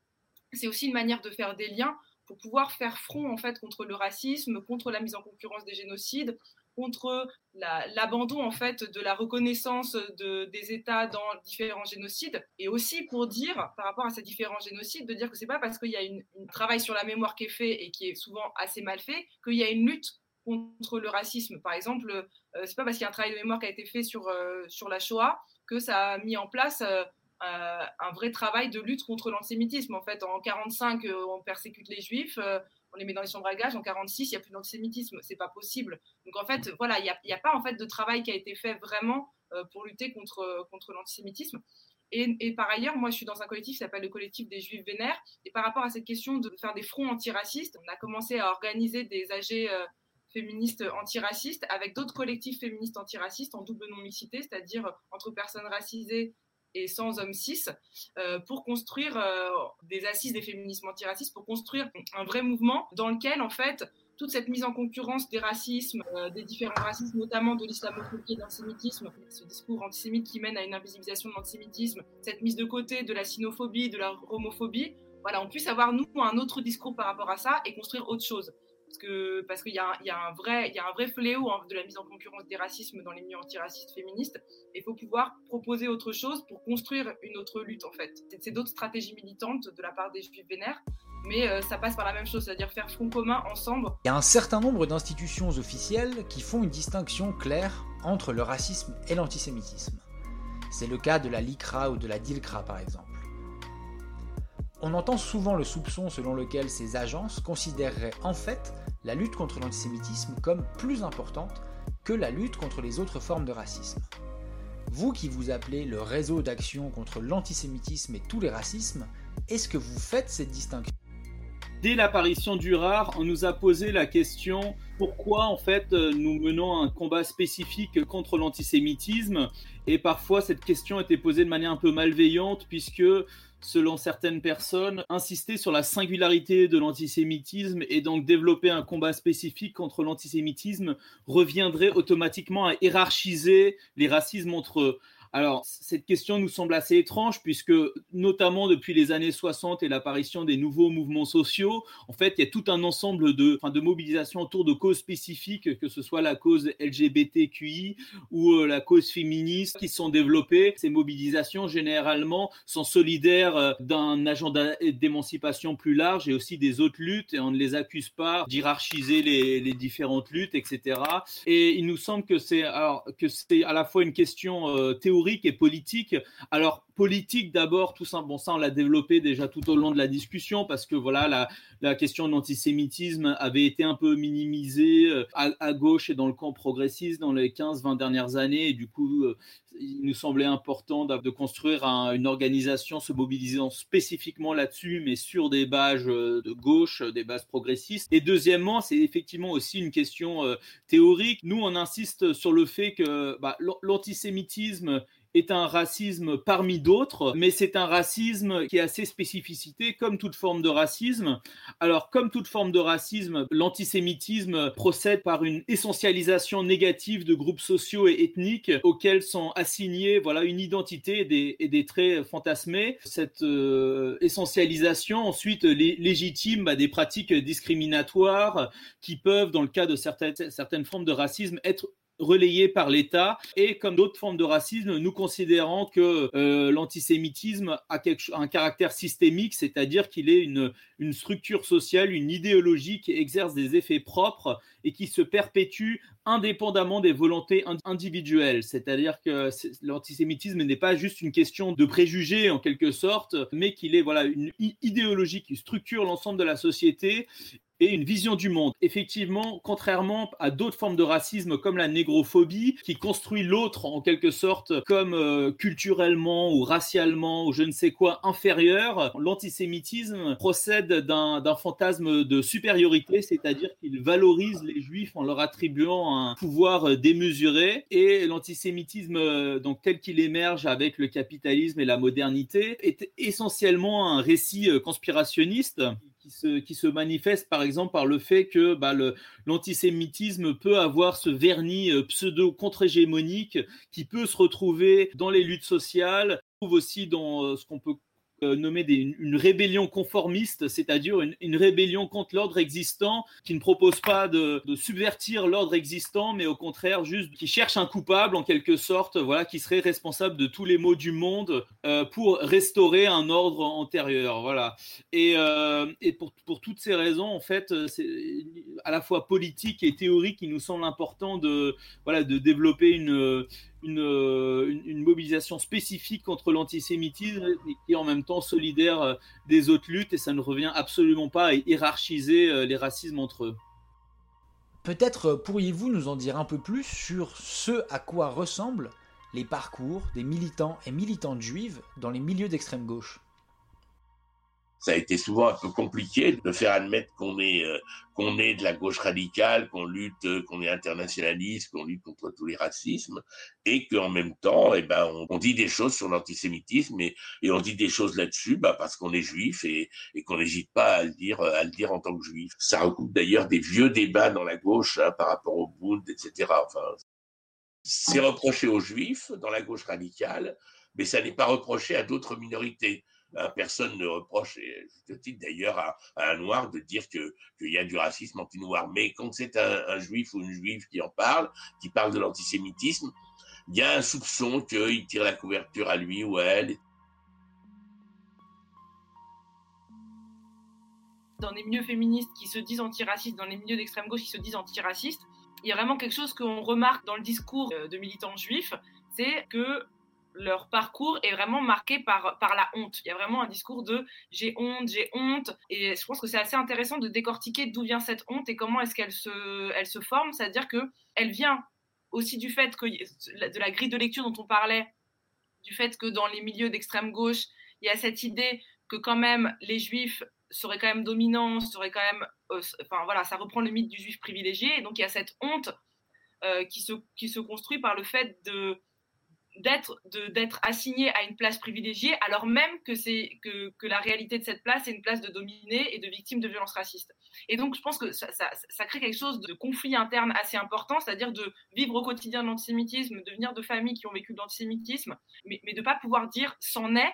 C'est aussi une manière de faire des liens pour pouvoir faire front en fait contre le racisme, contre la mise en concurrence des génocides, contre la- l'abandon en fait de la reconnaissance de- des États dans différents génocides, et aussi pour dire par rapport à ces différents génocides, de dire que c'est pas parce qu'il y a un travail sur la mémoire qui est fait et qui est souvent assez mal fait qu'il y a une lutte contre le racisme. Par exemple, euh, c'est pas parce qu'il y a un travail de mémoire qui a été fait sur, euh, la Shoah que ça a mis en place euh, euh, un vrai travail de lutte contre l'antisémitisme. En fait, en 45, euh, on persécute les juifs, on les met dans les chambres à. En 46, il n'y a plus d'antisémitisme. C'est pas possible. Donc en fait, voilà, il n'y a, y a pas en fait de travail qui a été fait vraiment euh, pour lutter contre, contre l'antisémitisme. Et, et par ailleurs, moi, je suis dans un collectif qui s'appelle le collectif des Juifs vénères. Et par rapport à cette question de faire des fronts antiracistes, on a commencé à organiser des AG euh, féministes antiracistes avec d'autres collectifs féministes antiracistes en double non-mixité, c'est-à-dire entre personnes racisées et sans hommes cis, euh, pour construire euh, des assises des féminismes antiracistes, pour construire un vrai mouvement dans lequel, en fait, toute cette mise en concurrence des racismes, euh, des différents racismes, notamment de l'islamophobie et de l'antisémitisme, ce discours antisémite qui mène à une invisibilisation de l'antisémitisme, cette mise de côté de la sinophobie, de la homophobie, voilà, on puisse avoir, nous, un autre discours par rapport à ça et construire autre chose parce que parce qu'il y, a un vrai fléau hein, de la mise en concurrence des racismes dans les milieux antiracistes féministes. Il faut pouvoir proposer autre chose pour construire une autre lutte en fait. C'est d'autres stratégies militantes de la part des juifs vénères, mais euh, ça passe par la même chose, c'est-à-dire faire front commun ensemble. Il y a un certain nombre d'institutions officielles qui font une distinction claire entre le racisme et l'antisémitisme. C'est le cas de la LICRA ou de la DILCRA par exemple. On entend souvent le soupçon selon lequel ces agences considéreraient en fait la lutte contre l'antisémitisme comme plus importante que la lutte contre les autres formes de racisme. Vous qui vous appelez le réseau d'action contre l'antisémitisme et tous les racismes, est-ce que vous faites cette distinction? Dès l'apparition du rare, on nous a posé la question pourquoi en fait nous menons un combat spécifique contre l'antisémitisme? Et parfois cette question était posée de manière un peu malveillante puisque selon certaines personnes, insister sur la singularité de l'antisémitisme et donc développer un combat spécifique contre l'antisémitisme reviendrait automatiquement à hiérarchiser les racismes entre. Alors, cette question nous semble assez étrange puisque, notamment depuis les années 60 et l'apparition des nouveaux mouvements sociaux, en fait, il y a tout un ensemble de, enfin, de mobilisations autour de causes spécifiques, que ce soit la cause LGBTQI ou euh, la cause féministe, qui sont développées. Ces mobilisations, généralement, sont solidaires euh, d'un agenda d'émancipation plus large et aussi des autres luttes, et on ne les accuse pas d'hierarchiser les, différentes luttes, etc. Et il nous semble que c'est que c'est à la fois une question euh, théorique et politique. Alors, politique d'abord, tout ça, bon, ça, on l'a développé déjà tout au long de la discussion parce que voilà, la, question de l'antisémitisme avait été un peu minimisée euh, à, gauche et dans le camp progressiste dans les 15-20 dernières années. Et du coup, euh, il nous semblait important de, construire un, une organisation se mobilisant spécifiquement là-dessus, mais sur des bases euh, de gauche, des bases progressistes. Et deuxièmement, c'est effectivement aussi une question théorique. Nous, on insiste sur le fait que bah, l'antisémitisme est un racisme parmi d'autres, mais c'est un racisme qui a ses spécificités, comme toute forme de racisme. Alors, comme toute forme de racisme, l'antisémitisme procède par une essentialisation négative de groupes sociaux et ethniques auxquels sont assignés voilà, une identité et des, traits fantasmés. Cette euh, essentialisation ensuite lé légitime bah, des pratiques discriminatoires qui peuvent, dans le cas de certaines, certaines formes de racisme, être relayé par l'État et comme d'autres formes de racisme, nous considérons que euh, l'antisémitisme a un caractère systémique, c'est-à-dire qu'il est une, une structure sociale, une idéologie qui exerce des effets propres et qui se perpétue indépendamment des volontés individuelles. C'est-à-dire que l'antisémitisme n'est pas juste une question de préjugés en quelque sorte, mais qu'il est voilà une idéologie qui structure l'ensemble de la société et une vision du monde. Effectivement, contrairement à d'autres formes de racisme comme la négrophobie, qui construit l'autre en quelque sorte comme euh, culturellement ou racialement ou je ne sais quoi inférieur, l'antisémitisme procède d'un fantasme de supériorité, c'est-à-dire qu'il valorise les juifs en leur attribuant un pouvoir démesuré et l'antisémitisme euh, donc tel qu'il émerge avec le capitalisme et la modernité est essentiellement un récit euh, conspirationniste qui se, qui se manifeste par exemple par le fait que bah, l'antisémitisme peut avoir ce vernis euh, pseudo-contre-hégémonique qui peut se retrouver dans les luttes sociales, trouve aussi dans euh, ce qu'on peut euh, nommer une, rébellion conformiste, c'est-à-dire une, rébellion contre l'ordre existant qui ne propose pas de, subvertir l'ordre existant, mais au contraire juste qui cherche un coupable en quelque sorte, voilà, qui serait responsable de tous les maux du monde euh, pour restaurer un ordre antérieur, voilà. Et, euh, pour, toutes ces raisons, en fait, c'est à la fois politique et théorique, il nous semble important de, voilà, de développer une une, une, une, mobilisation spécifique contre l'antisémitisme et qui est en même temps solidaire euh, des autres luttes et ça ne revient absolument pas à hiérarchiser euh, les racismes entre eux. Peut-être pourriez-vous nous en dire un peu plus sur ce à quoi ressemblent les parcours des militants et militantes juives dans les milieux d'extrême gauche? Ça a été souvent un peu compliqué de faire admettre qu'on est euh, qu'on est de la gauche radicale, qu'on lutte, euh, qu'on est internationaliste, qu'on lutte contre tous les racismes, et qu'en même temps, eh ben, on, dit des choses sur l'antisémitisme et, on dit des choses là-dessus, bah, parce qu'on est juif et, qu'on n'hésite pas à le dire, à le dire en tant que juif. Ça recoupe d'ailleurs des vieux débats dans la gauche hein, par rapport au Bund, etc. Enfin, c'est reproché aux juifs dans la gauche radicale, mais ça n'est pas reproché à d'autres minorités. Euh, personne ne reproche, et je titre d'ailleurs à, un noir de dire qu'il y a du racisme anti-noir. Mais quand c'est un, juif ou une juive qui en parle, qui parle de l'antisémitisme, il y a un soupçon qu'il tire la couverture à lui ou à elle. Dans les milieux féministes qui se disent antiracistes, dans les milieux d'extrême gauche qui se disent antiracistes, il y a vraiment quelque chose qu'on remarque dans le discours euh, de militants juifs, c'est que leur parcours est vraiment marqué par, par la honte. Il y a vraiment un discours de j'ai honte, j'ai honte. Et je pense que c'est assez intéressant de décortiquer d'où vient cette honte et comment est-ce qu'elle se, elle se forme. C'est-à-dire qu'elle vient aussi du fait que, de la grille de lecture dont on parlait, du fait que dans les milieux d'extrême gauche, il y a cette idée que quand même les juifs seraient quand même dominants, seraient quand même... Euh, enfin voilà, ça reprend le mythe du juif privilégié. Et donc il y a cette honte euh, qui, se, qui se construit par le fait de d'être assigné à une place privilégiée alors même que la réalité de cette place est une place de dominé et de victime de violences racistes. Et donc je pense que ça crée quelque chose de conflit interne assez important c'est-à-dire de vivre au quotidien de l'antisémitisme de venir de familles qui ont vécu de l'antisémitisme mais, mais de pas pouvoir dire c'en est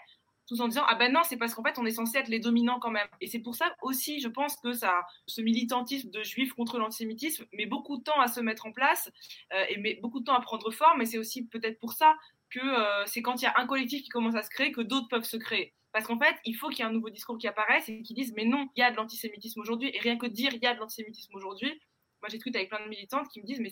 tout en disant ah ben non c'est parce qu'en fait on est censé être les dominants quand même. Et c'est pour ça aussi je pense que ça ce militantisme de juifs contre l'antisémitisme met beaucoup de temps à se mettre en place euh, et met beaucoup de temps à prendre forme. Et c'est aussi peut-être pour ça que euh, c'est quand il y a un collectif qui commence à se créer que d'autres peuvent se créer. Parce qu'en fait, il faut qu'il y ait un nouveau discours qui apparaisse et qui dise mais non, il y a de l'antisémitisme aujourd'hui. Et rien que dire il y a de l'antisémitisme aujourd'hui, moi, j'ai tweeté avec plein de militantes qui me disent Mais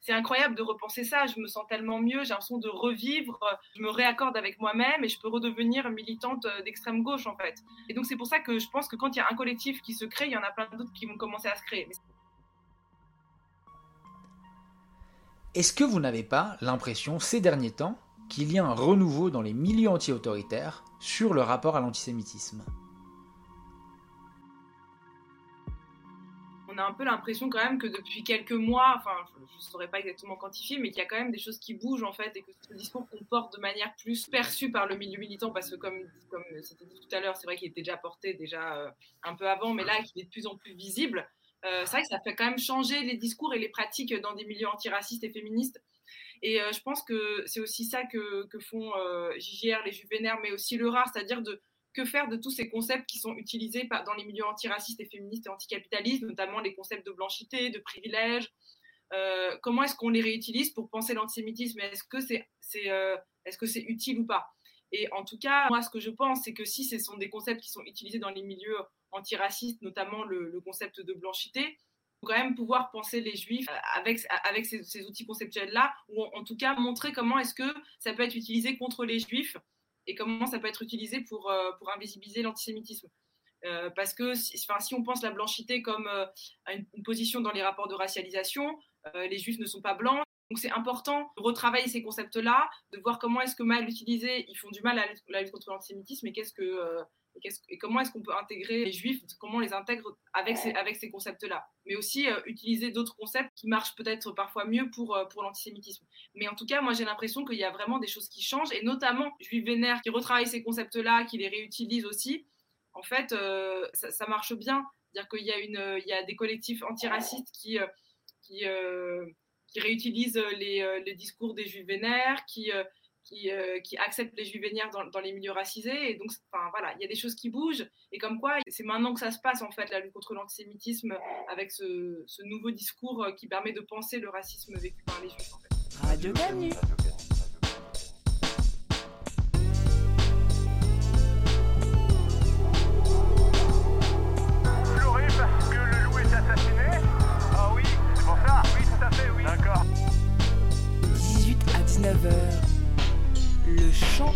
c'est incroyable de repenser ça, je me sens tellement mieux, j'ai l'impression de revivre, je me réaccorde avec moi-même et je peux redevenir militante euh, d'extrême gauche, en fait. Et donc, c'est pour ça que je pense que quand il y a un collectif qui se crée, il y en a plein d'autres qui vont commencer à se créer. Est-ce que vous n'avez pas l'impression, ces derniers temps, qu'il y a un renouveau dans les milieux anti-autoritaires sur le rapport à l'antisémitisme? On a un peu l'impression quand même que depuis quelques mois, enfin, je ne saurais pas exactement quantifier, mais qu'il y a quand même des choses qui bougent en fait et que ce discours comporte de manière plus perçue par le milieu militant parce que comme comme c'était dit tout à l'heure, c'est vrai qu'il était déjà porté déjà euh, un peu avant, mais là qu'il est de plus en plus visible. Euh, c'est vrai que ça fait quand même changer les discours et les pratiques dans des milieux antiracistes et féministes. Et euh, je pense que c'est aussi ça que, font JGR, les Juvénaires, mais aussi le rare, c'est-à-dire de que faire de tous ces concepts qui sont utilisés dans les milieux antiracistes et féministes et anticapitalistes, notamment les concepts de blanchité, de privilège euh, Comment est-ce qu'on les réutilise pour penser l'antisémitisme? Est-ce que c'est euh, est -ce c'est utile ou pas? Et en tout cas, moi, ce que je pense, c'est que si ce sont des concepts qui sont utilisés dans les milieux antiracistes, notamment le, concept de blanchité, quand même pouvoir penser les juifs avec, ces, outils conceptuels-là, ou en, tout cas montrer comment est-ce que ça peut être utilisé contre les juifs et comment ça peut être utilisé pour, euh, pour invisibiliser l'antisémitisme. Euh, parce que si, on pense la blanchité comme euh, une, position dans les rapports de racialisation, les juifs ne sont pas blancs. Donc c'est important de retravailler ces concepts-là, de voir comment est-ce que mal utilisés, ils font du mal à la lutte contre l'antisémitisme et qu'est-ce que et, comment est-ce qu'on peut intégrer les juifs, comment on les intègre avec ces, concepts-là. Mais aussi euh, utiliser d'autres concepts qui marchent peut-être parfois mieux pour, euh, pour l'antisémitisme. Mais en tout cas, moi j'ai l'impression qu'il y a vraiment des choses qui changent, et notamment Juifs vénères qui retravaillent ces concepts-là, qui les réutilisent aussi. En fait, euh, ça, marche bien. C'est-à-dire qu'il y, a y a des collectifs antiracistes qui réutilisent les, les, discours des Juifs vénères, qui qui, euh, qui acceptent les juifs dans, dans, les milieux racisés. Et donc, enfin, voilà, il y a des choses qui bougent. Et comme quoi, c'est maintenant que ça se passe, en fait, la lutte contre l'antisémitisme, avec ce, ce, nouveau discours euh, qui permet de penser le racisme vécu par les juifs. En fait. Radio Canu. Ah oui, c'est pour ça Oui, tout à fait, oui. D'accord. 18 à 19h. Le chant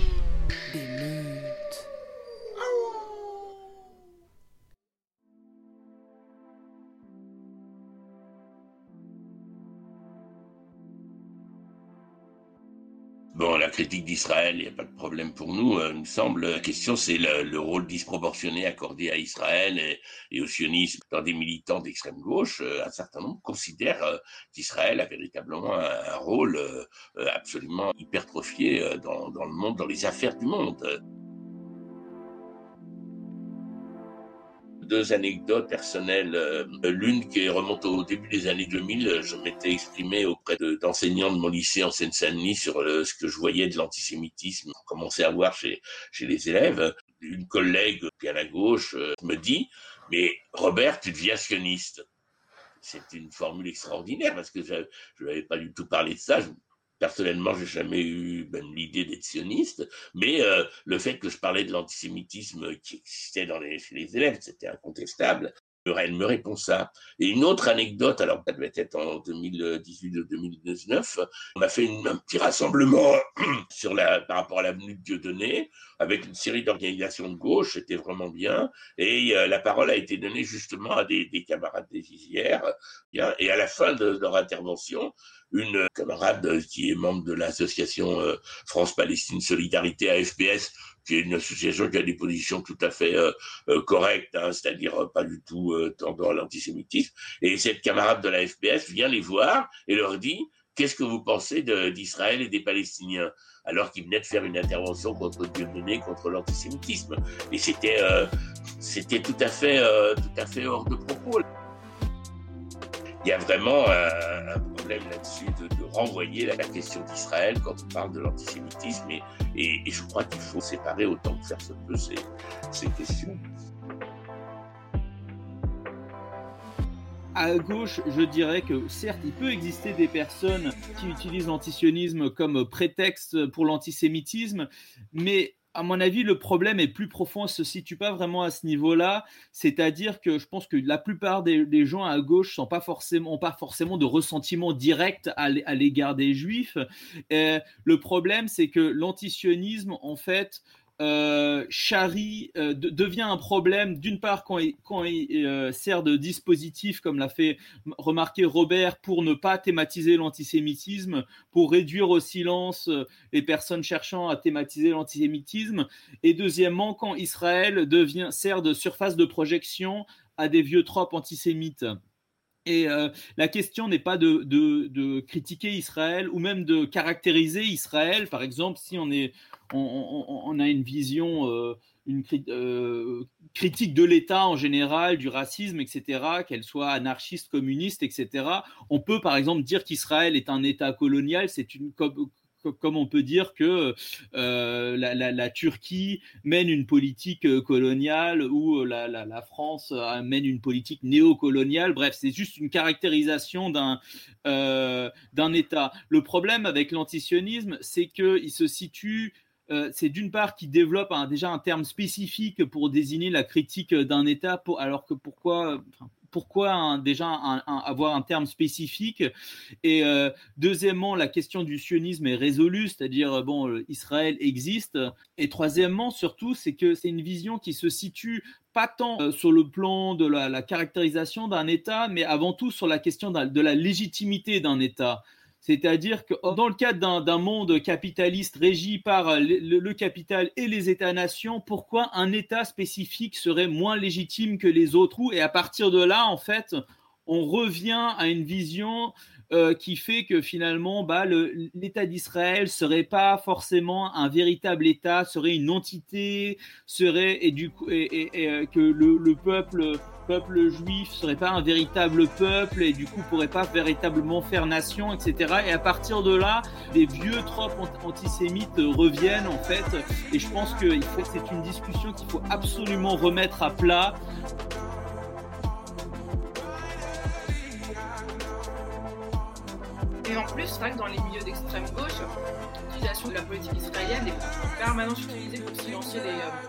critique d'Israël, il n'y a pas de problème pour nous, euh, il me semble. La question, c'est le, rôle disproportionné accordé à Israël et, au sionisme. Dans des militants d'extrême gauche, euh, un certain nombre considèrent euh, qu'Israël a véritablement un, rôle absolument hypertrophié dans le monde, dans les affaires du monde. Deux anecdotes personnelles. Euh, l'une qui remonte au début des années 2000, je m'étais exprimé auprès d'enseignants de, mon lycée en Seine-Saint-Denis sur ce que je voyais de l'antisémitisme commençait à voir chez, les élèves. Une collègue, bien à gauche, euh, me dit, mais Robert, tu deviens sioniste. C'est une formule extraordinaire parce que je n'avais pas du tout parlé de ça. Personnellement, j'ai jamais eu même l'idée d'être sioniste, mais euh, le fait que je parlais de l'antisémitisme qui existait dans les, chez les élèves, c'était incontestable. Elle me répond ça. Et une autre anecdote, alors ça devait être en 2018 ou 2019, on a fait un petit rassemblement sur la, par rapport à l'avenue de Dieudonné, avec une série d'organisations de gauche, c'était vraiment bien, et euh, la parole a été donnée justement à des, des camarades des Isières, et à la fin de leur intervention, une camarade qui est membre de l'association euh, France-Palestine Solidarité AFPS, qui est une association qui a des positions tout à fait euh, euh, correctes, hein, c'est-à-dire pas du tout tendant à l'antisémitisme. Et cette camarade de la FPS vient les voir et leur dit Qu'est-ce que vous pensez d'Israël et des Palestiniens? Alors qu'ils venaient de faire une intervention contre Dieudonné, contre l'antisémitisme. Et c'était c'était tout à fait tout à fait hors de propos il y a vraiment un, problème là-dessus de, renvoyer la, question d'Israël quand on parle de l'antisémitisme et, je crois qu'il faut séparer autant que faire se peut ces, ces questions. à gauche, je dirais que certes, il peut exister des personnes qui utilisent l'antisionisme comme prétexte pour l'antisémitisme, mais à mon avis, le problème est plus profond, se situe pas vraiment à ce niveau-là. C'est-à-dire que je pense que la plupart des, gens à gauche n'ont pas forcément, pas forcément de ressentiment direct à l'égard des juifs. le problème, c'est que l'antisionisme, en fait, euh, euh, devient un problème d'une part quand il, quand il euh, sert de dispositif, comme l'a fait remarquer Robert, pour ne pas thématiser l'antisémitisme, pour réduire au silence euh, les personnes cherchant à thématiser l'antisémitisme, et deuxièmement quand Israël devient sert de surface de projection à des vieux tropes antisémites. Et la question n'est pas de, de, de, critiquer Israël ou même de caractériser Israël. Par exemple, si on a une vision, euh, une euh, critique de l'État en général, du racisme, etc., qu'elle soit anarchiste, communiste, etc. On peut par exemple dire qu'Israël est un État colonial, c'est une comme on peut dire que euh, la, Turquie mène une politique coloniale ou la, France mène une politique néocoloniale. Bref, c'est juste une caractérisation d'un État. Le problème avec l'antisionisme, c'est qu'il se situe euh, c'est d'une part qui développe déjà un terme spécifique pour désigner la critique d'un État, alors que pourquoi, pourquoi déjà avoir un terme spécifique Et euh, deuxièmement, la question du sionisme est résolue, c'est-à-dire bon, Israël existe. Et troisièmement, surtout, c'est que c'est une vision qui se situe pas tant euh, sur le plan de la, caractérisation d'un État, mais avant tout sur la question de la légitimité d'un État. C'est-à-dire que oh, dans le cadre d'un monde capitaliste régi par euh, le, capital et les États-nations, pourquoi un État spécifique serait moins légitime que les autres? Et à partir de là, en fait, on revient à une vision euh, qui fait que finalement, bah, l'État d'Israël serait pas forcément un véritable État, serait une entité, serait et du coup et, euh, que le, le peuple peuple juif serait pas un véritable peuple et du coup pourrait pas véritablement faire nation, etc. Et à partir de là, des vieux tropes antisémites reviennent en fait. Et je pense que c'est une discussion qu'il faut absolument remettre à plat. Et en plus, c'est vrai que dans les milieux d'extrême gauche, l'utilisation de la politique israélienne est en permanence utilisée pour silencier les, euh,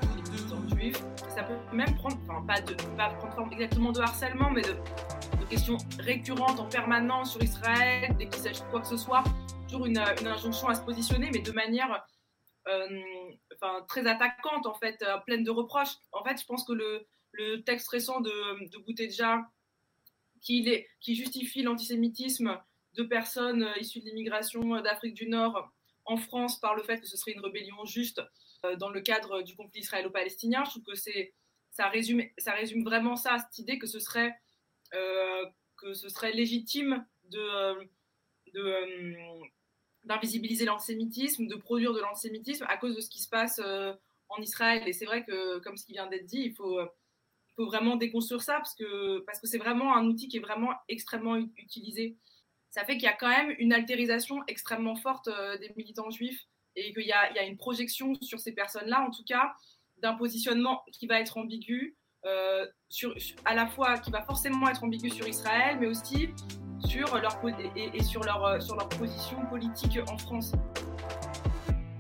ça peut même prendre, enfin pas, de, pas prendre forme exactement de harcèlement, mais de, questions récurrentes en permanence sur Israël, dès qu'il s'agit de quoi que ce soit, toujours une, une, injonction à se positionner, mais de manière euh, enfin, très attaquante, en fait, euh, pleine de reproches. En fait, je pense que le, texte récent de, de Bouteja, qui justifie l'antisémitisme de personnes euh, issues de l'immigration d'Afrique du Nord en France par le fait que ce serait une rébellion juste dans le cadre du conflit israélo-palestinien. Je trouve que ça résume, ça résume vraiment ça, cette idée que ce serait, que ce serait légitime de, d'invisibiliser l'antisémitisme, de produire de l'antisémitisme à cause de ce qui se passe en Israël. Et c'est vrai que, comme ce qui vient d'être dit, il faut, il faut vraiment déconstruire ça parce que parce que c'est vraiment un outil qui est vraiment extrêmement utilisé. Ça fait qu'il y a quand même une altérisation extrêmement forte euh, des militants juifs et qu'il y, a, une projection sur ces personnes-là, en tout cas, d'un positionnement qui va être ambigu, euh, à la fois qui va forcément être ambigu sur Israël, mais aussi sur leur, et, et sur, leur, position politique en France.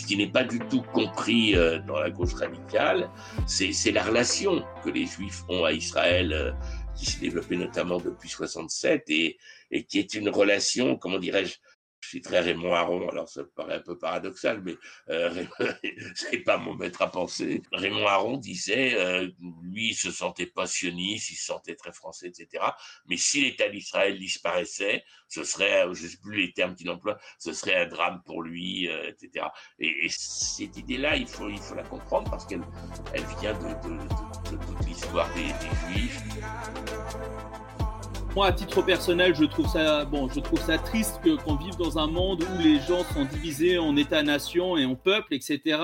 Qui n'est pas du tout compris euh, dans la gauche radicale, c'est la relation que les Juifs ont à Israël, euh, qui s'est développée notamment depuis 67 et, et qui est une relation, comment dirais-je, je très Raymond Aron, alors ça paraît un peu paradoxal, mais euh, c'est pas mon maître à penser. Raymond Aron disait, euh, lui, il se sentait pas sioniste, il se sentait très français, etc. Mais si l'État d'Israël disparaissait, ce serait, je sais plus les termes qu'il emploie, ce serait un drame pour lui, euh, etc. Et, et cette idée-là, il faut, il faut la comprendre parce qu'elle elle vient de, toute l'histoire des Juifs. Moi, à titre personnel, je trouve ça, bon, je trouve ça triste que, qu'on vive dans un monde où les gens sont divisés en États-nations et en peuples, etc.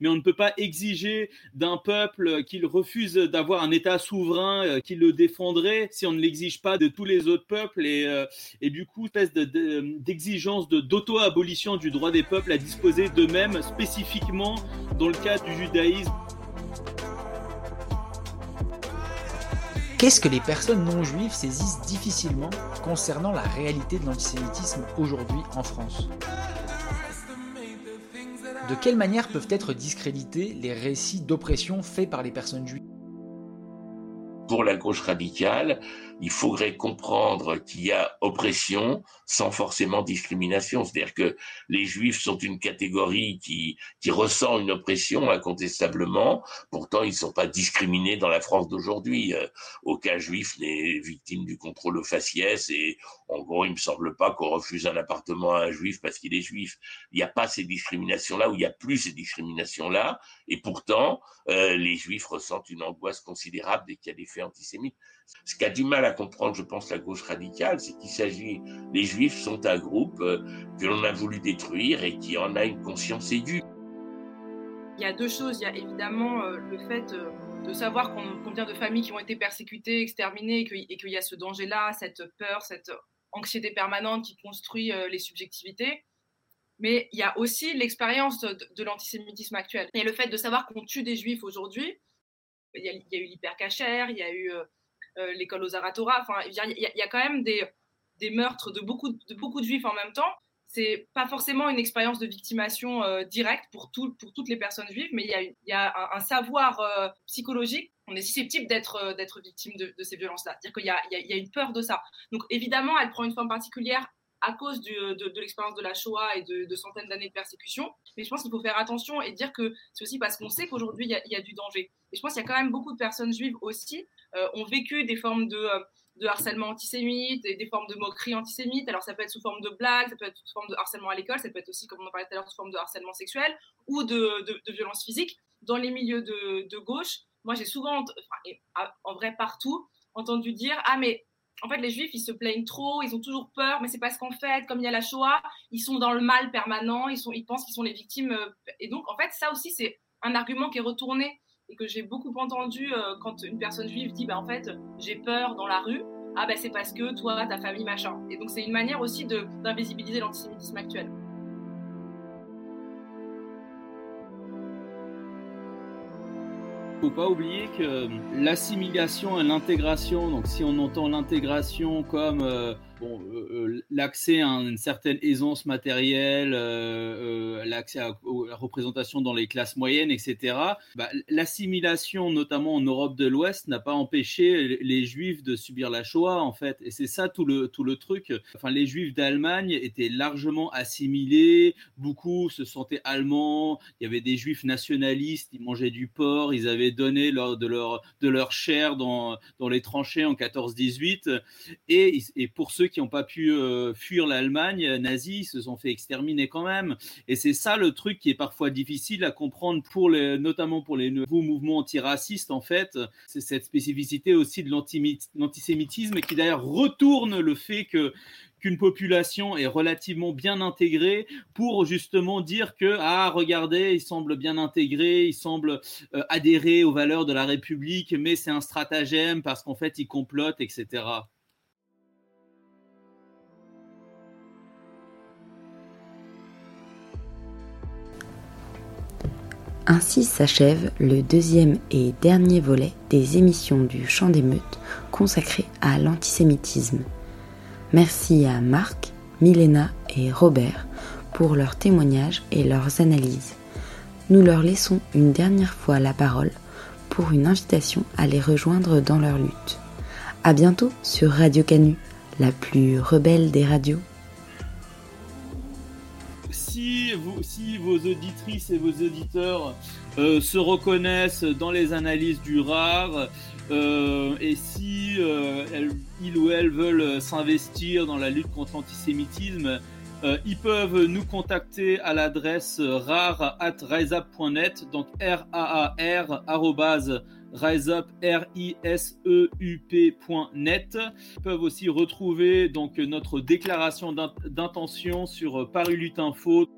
Mais on ne peut pas exiger d'un peuple qu'il refuse d'avoir un État souverain euh, qui le défendrait si on ne l'exige pas de tous les autres peuples. Et, euh, et du coup, espèce de, de, d'exigence de, d'auto-abolition du droit des peuples à disposer d'eux-mêmes spécifiquement dans le cas du judaïsme. Qu'est-ce que les personnes non juives saisissent difficilement concernant la réalité de l'antisémitisme aujourd'hui en France? De quelle manière peuvent être discrédités les récits d'oppression faits par les personnes juives? Pour la gauche radicale, il faudrait comprendre qu'il y a oppression sans forcément discrimination. C'est-à-dire que les juifs sont une catégorie qui, ressent une oppression incontestablement. Pourtant, ils ne sont pas discriminés dans la France d'aujourd'hui. Euh, aucun juif n'est victime du contrôle au faciès et en gros, il me semble pas qu'on refuse un appartement à un juif parce qu'il est juif. Il n'y a pas ces discriminations-là ou il n'y a plus ces discriminations-là. Et pourtant, euh, les juifs ressentent une angoisse considérable dès qu'il y a des faits antisémites. Ce qu'a du mal à comprendre, je pense, la gauche radicale, c'est qu'il s'agit, les juifs sont un groupe euh, que l'on a voulu détruire et qui en a une conscience aiguë. Il y a deux choses. Il y a évidemment euh, le fait euh, de savoir vient de familles qui ont été persécutées, exterminées, et qu'il y a ce danger-là, cette peur, cette anxiété permanente qui construit les subjectivités. Mais il y a aussi l'expérience de, l'antisémitisme actuel. Et le fait de savoir qu'on tue des juifs aujourd'hui, il, y a eu l'hypercachère, il y a eu l'école aux Aratora. Enfin, il y, a quand même des, des meurtres de beaucoup, de beaucoup de juifs en même temps. C'est pas forcément une expérience de victimation euh, directe pour, tout, pour toutes les personnes juives, mais il y a, y a un, savoir euh, psychologique. On est susceptible d'être euh, victime de, ces violences-là. C'est-à-dire qu'il y, y, a une peur de ça. Donc évidemment, elle prend une forme particulière à cause de, de l'expérience de la Shoah et de, centaines d'années de persécution. Mais je pense qu'il faut faire attention et dire que c'est aussi parce qu'on sait qu'aujourd'hui, il y, y, a du danger. Et je pense qu'il y a quand même beaucoup de personnes juives aussi ont vécu des formes de, de harcèlement antisémite et des formes de moquerie antisémite. Alors ça peut être sous forme de blague, ça peut être sous forme de harcèlement à l'école, ça peut être aussi, comme on en parlait tout à l'heure, sous forme de harcèlement sexuel ou de, de, violence physique. Dans les milieux de, de gauche, moi j'ai souvent, enfin, en vrai partout, entendu dire ah mais en fait les juifs ils se plaignent trop, ils ont toujours peur, mais c'est parce qu'en fait comme il y a la Shoah, ils sont dans le mal permanent, ils sont, ils pensent qu'ils sont les victimes euh, et donc en fait ça aussi c'est un argument qui est retourné et que j'ai beaucoup entendu euh, quand une personne juive dit bah, en fait j'ai peur dans la rue ah bah, c'est parce que toi ta famille machin. Et donc c'est une manière aussi d'invisibiliser l'antisémitisme actuel. Faut pas oublier que l'assimilation et l'intégration donc si on entend l'intégration comme euh bon, euh, l'accès à une certaine aisance matérielle, euh, euh, l'accès à, à, la représentation dans les classes moyennes, etc. Bah, L'assimilation, notamment en Europe de l'Ouest, n'a pas empêché les Juifs de subir la Shoah, en fait. Et c'est ça tout le, tout le truc. Enfin, les Juifs d'Allemagne étaient largement assimilés, beaucoup se sentaient allemands, il y avait des Juifs nationalistes, ils mangeaient du porc, ils avaient donné leur, de, leur, de leur chair dans, dans les tranchées en 14-18. Et, et pour ceux qui n'ont pas pu euh, fuir l'Allemagne nazie se sont fait exterminer quand même. Et c'est ça le truc qui est parfois difficile à comprendre, notamment pour les nouveaux mouvements antiracistes, en fait. C'est cette spécificité aussi de l'antisémitisme qui d'ailleurs retourne le fait que qu'une population est relativement bien intégrée pour justement dire que ah regardez il semble bien intégré il semble euh, adhérer aux valeurs de la République mais c'est un stratagème parce qu'en fait il complote etc Ainsi s'achève le deuxième et dernier volet des émissions du Champ d'émeute consacré à l'antisémitisme. Merci à Marc, Milena et Robert pour leurs témoignages et leurs analyses. Nous leur laissons une dernière fois la parole pour une invitation à les rejoindre dans leur lutte. À bientôt sur Radio Canu, la plus rebelle des radios. Si vos auditrices et vos auditeurs euh, se reconnaissent dans les analyses du rare, euh, et si euh, ils ou elles veulent s'investir dans la lutte contre l'antisémitisme, ils peuvent nous contacter à l'adresse rare at riseup.net, donc r a a r riseup r i s e u p.net. Ils peuvent aussi retrouver donc notre déclaration d'intention sur Paru Info.